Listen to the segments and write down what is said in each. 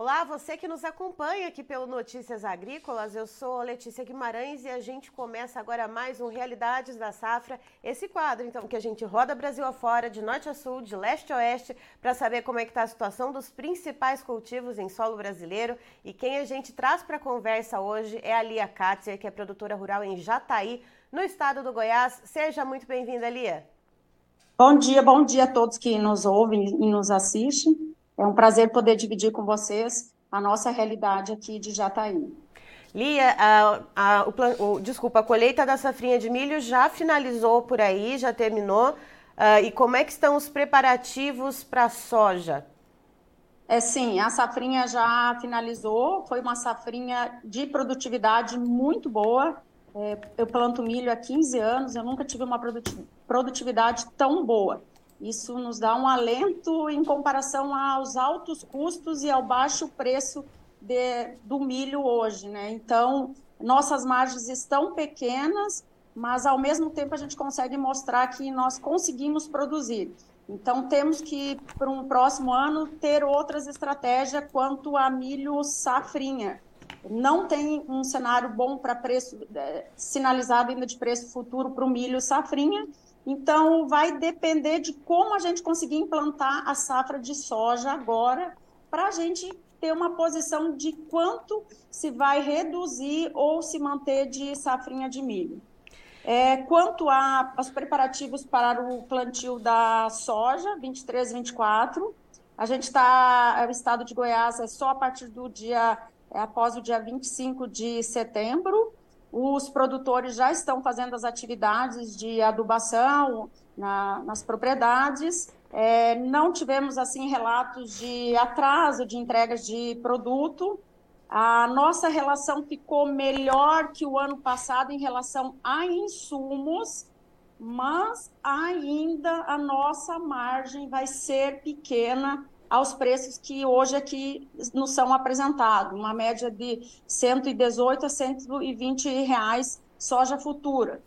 Olá, você que nos acompanha aqui pelo Notícias Agrícolas, eu sou Letícia Guimarães e a gente começa agora mais um Realidades da Safra, esse quadro então que a gente roda Brasil afora, de norte a sul, de leste a oeste, para saber como é que está a situação dos principais cultivos em solo brasileiro e quem a gente traz para a conversa hoje é a Lia Katzer, que é produtora rural em Jataí, no estado do Goiás. Seja muito bem-vinda, Lia. Bom dia, bom dia a todos que nos ouvem e nos assistem. É um prazer poder dividir com vocês a nossa realidade aqui de Jataí. Lia, a, a, o, o, desculpa, a colheita da safrinha de milho já finalizou por aí, já terminou. Uh, e como é que estão os preparativos para a soja? É sim, a safrinha já finalizou, foi uma safrinha de produtividade muito boa. É, eu planto milho há 15 anos, eu nunca tive uma produtividade tão boa. Isso nos dá um alento em comparação aos altos custos e ao baixo preço de, do milho hoje, né? Então, nossas margens estão pequenas, mas ao mesmo tempo a gente consegue mostrar que nós conseguimos produzir. Então, temos que, para um próximo ano, ter outras estratégias quanto a milho safrinha. Não tem um cenário bom para preço, é, sinalizado ainda de preço futuro para o milho safrinha, então, vai depender de como a gente conseguir implantar a safra de soja agora, para a gente ter uma posição de quanto se vai reduzir ou se manter de safrinha de milho. É, quanto aos preparativos para o plantio da soja, 23, 24, a gente está, o estado de Goiás é só a partir do dia, é, após o dia 25 de setembro, os produtores já estão fazendo as atividades de adubação na, nas propriedades. É, não tivemos assim relatos de atraso de entregas de produto. A nossa relação ficou melhor que o ano passado em relação a insumos, mas ainda a nossa margem vai ser pequena aos preços que hoje aqui nos são apresentados, uma média de 118 a 120 reais soja futura.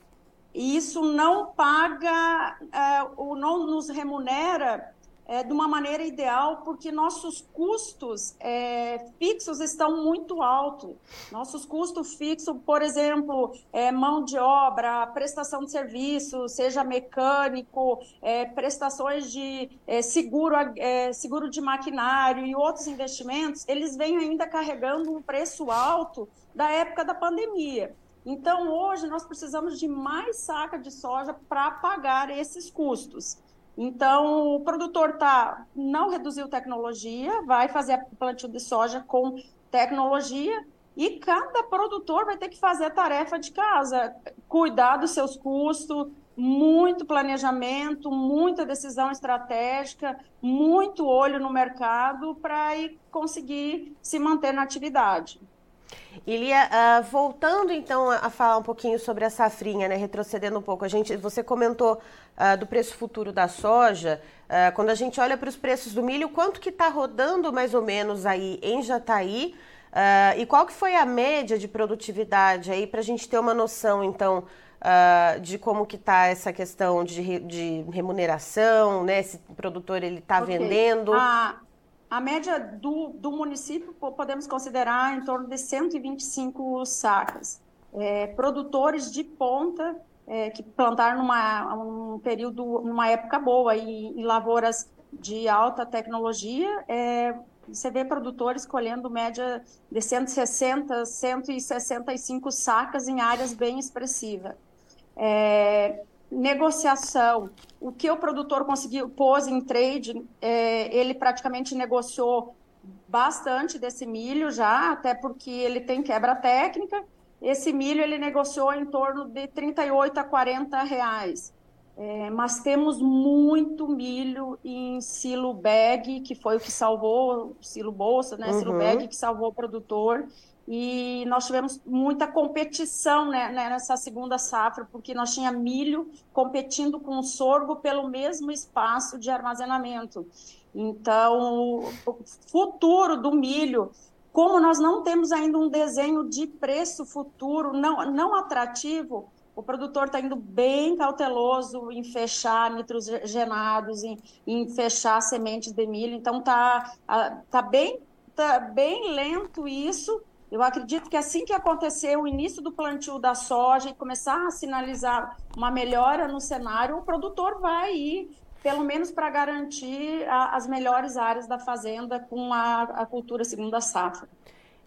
E isso não paga, é, ou não nos remunera é, de uma maneira ideal, porque nossos custos é, fixos estão muito altos. Nossos custos fixos, por exemplo, é, mão de obra, prestação de serviço, seja mecânico, é, prestações de é, seguro, é, seguro de maquinário e outros investimentos, eles vêm ainda carregando um preço alto da época da pandemia. Então, hoje, nós precisamos de mais saca de soja para pagar esses custos. Então, o produtor tá, não reduziu tecnologia, vai fazer plantio de soja com tecnologia e cada produtor vai ter que fazer a tarefa de casa, cuidar dos seus custos, muito planejamento, muita decisão estratégica, muito olho no mercado para conseguir se manter na atividade. Ilia, uh, voltando então a, falar um pouquinho sobre a safrinha, né, retrocedendo um pouco, a gente, você comentou uh, do preço futuro da soja, uh, quando a gente olha para os preços do milho, quanto que está rodando mais ou menos aí em Jataí? E qual que foi a média de produtividade aí para a gente ter uma noção então de como que está essa questão de, de remuneração, né, se o produtor ele está okay. vendendo... Ah a média do, do município podemos considerar em torno de 125 sacas. É, produtores de ponta é, que plantaram numa um período, numa época boa e em lavouras de alta tecnologia, é, você vê produtores colhendo média de 160, 165 sacas em áreas bem expressivas. É, negociação. O que o produtor conseguiu, pôs em trade, é, ele praticamente negociou bastante desse milho já, até porque ele tem quebra técnica. Esse milho ele negociou em torno de 38 a 40 reais. É, mas temos muito milho em silo bag, que foi o que salvou, silo bolsa, né? Uhum. Silo bag que salvou o produtor e nós tivemos muita competição né, né, nessa segunda safra, porque nós tinha milho competindo com sorgo pelo mesmo espaço de armazenamento. Então, o futuro do milho, como nós não temos ainda um desenho de preço futuro não, não atrativo, o produtor está indo bem cauteloso em fechar nitrogenados, em, em fechar sementes de milho, então está tá bem tá bem lento isso. Eu acredito que assim que acontecer o início do plantio da soja e começar a sinalizar uma melhora no cenário, o produtor vai ir, pelo menos para garantir a, as melhores áreas da fazenda com a, a cultura segunda safra.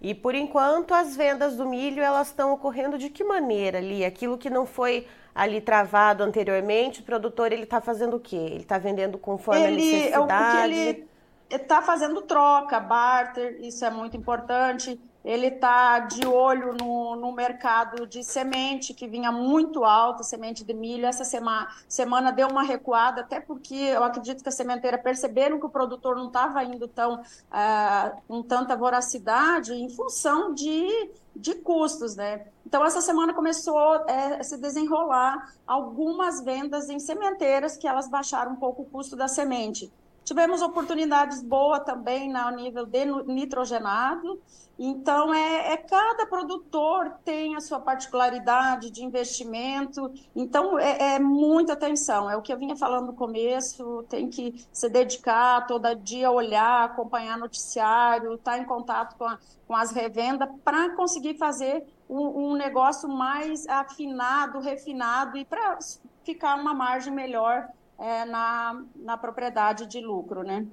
E por enquanto as vendas do milho elas estão ocorrendo de que maneira ali? Aquilo que não foi ali travado anteriormente, o produtor ele está fazendo o quê? Ele está vendendo conforme ele, a necessidade? Ele está fazendo troca, barter, isso é muito importante ele está de olho no, no mercado de semente, que vinha muito alto, semente de milho. Essa semana, semana deu uma recuada, até porque eu acredito que a sementeira perceberam que o produtor não estava indo tão uh, com tanta voracidade em função de, de custos, né? Então, essa semana começou é, a se desenrolar algumas vendas em sementeiras que elas baixaram um pouco o custo da semente. Tivemos oportunidades boas também no nível de nitrogenado. Então, é, é, cada produtor tem a sua particularidade de investimento. Então, é, é, muita atenção. É o que eu vinha falando no começo. Tem que se dedicar todo dia, olhar, acompanhar noticiário, estar tá em contato com, a, com as revendas para conseguir fazer um, um negócio mais afinado, refinado e para ficar uma margem melhor é, na, na propriedade de lucro, né?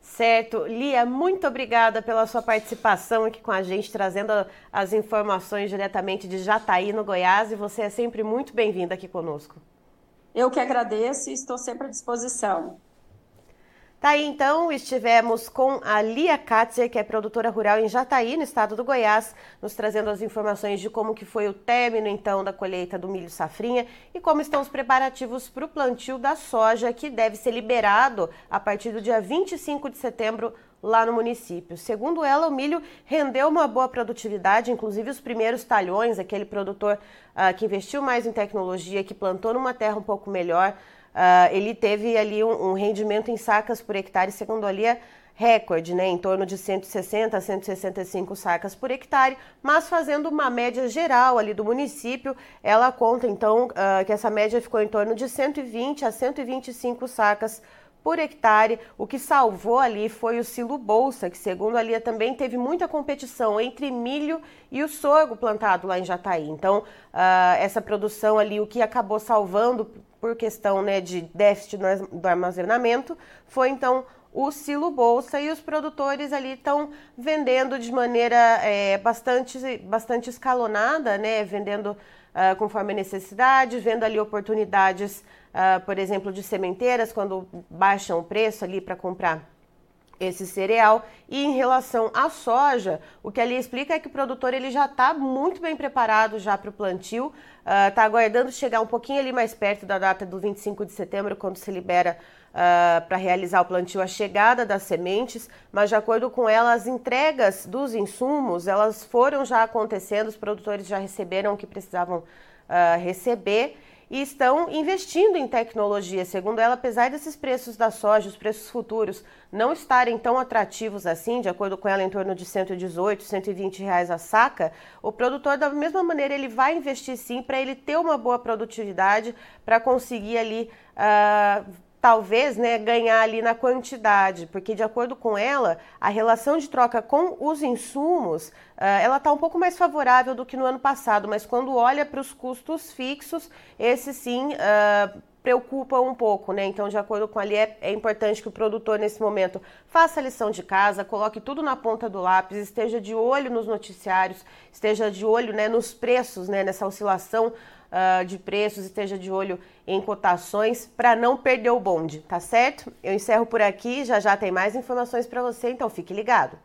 Certo. Lia, muito obrigada pela sua participação aqui com a gente, trazendo as informações diretamente de Jataí, no Goiás, e você é sempre muito bem-vinda aqui conosco. Eu que agradeço e estou sempre à disposição. Tá aí então, estivemos com a Lia Katzer, que é produtora rural em Jataí, no estado do Goiás, nos trazendo as informações de como que foi o término então da colheita do milho safrinha e como estão os preparativos para o plantio da soja, que deve ser liberado a partir do dia 25 de setembro lá no município. Segundo ela, o milho rendeu uma boa produtividade, inclusive os primeiros talhões, aquele produtor uh, que investiu mais em tecnologia, que plantou numa terra um pouco melhor, uh, ele teve ali um, um, rendimento em sacas por hectare, segundo ali, é recorde, né, em torno de 160 a 165 sacas por hectare, mas fazendo uma média geral ali do município, ela conta então uh, que essa média ficou em torno de 120 a 125 sacas por hectare. O que salvou ali foi o silo bolsa, que segundo a Lia também teve muita competição entre milho e o sorgo plantado lá em Jataí. Então, uh, essa produção ali, o que acabou salvando por questão né, de déficit do armazenamento, foi então o silo bolsa e os produtores ali estão vendendo de maneira é, bastante, bastante escalonada, né, vendendo uh, conforme a necessidade, vendo ali oportunidades, uh, por exemplo, de sementeiras quando baixam o preço ali para comprar esse cereal. E em relação à soja, o que ali explica é que o produtor ele já está muito bem preparado já para o plantio, está uh, aguardando chegar um pouquinho ali mais perto da data do 25 de setembro, quando se libera uh, para realizar o plantio a chegada das sementes, mas de acordo com ela, as entregas dos insumos, elas foram já acontecendo, os produtores já receberam o que precisavam uh, receber e estão investindo em tecnologia. Segundo ela, apesar desses preços da soja, os preços futuros, não estarem tão atrativos assim, de acordo com ela, em torno de 118, 120 reais a saca, o produtor, da mesma maneira, ele vai investir sim para ele ter uma boa produtividade, para conseguir ali. Uh, talvez né, ganhar ali na quantidade, porque de acordo com ela, a relação de troca com os insumos, uh, ela está um pouco mais favorável do que no ano passado, mas quando olha para os custos fixos, esse sim uh, preocupa um pouco, né? Então, de acordo com ali, é, é importante que o produtor, nesse momento, faça a lição de casa, coloque tudo na ponta do lápis, esteja de olho nos noticiários, esteja de olho né, nos preços, né, nessa oscilação uh, de preços, esteja de olho em cotações para não perder o bonde, tá certo? Eu encerro por aqui, já já tem mais informações para você, então fique ligado.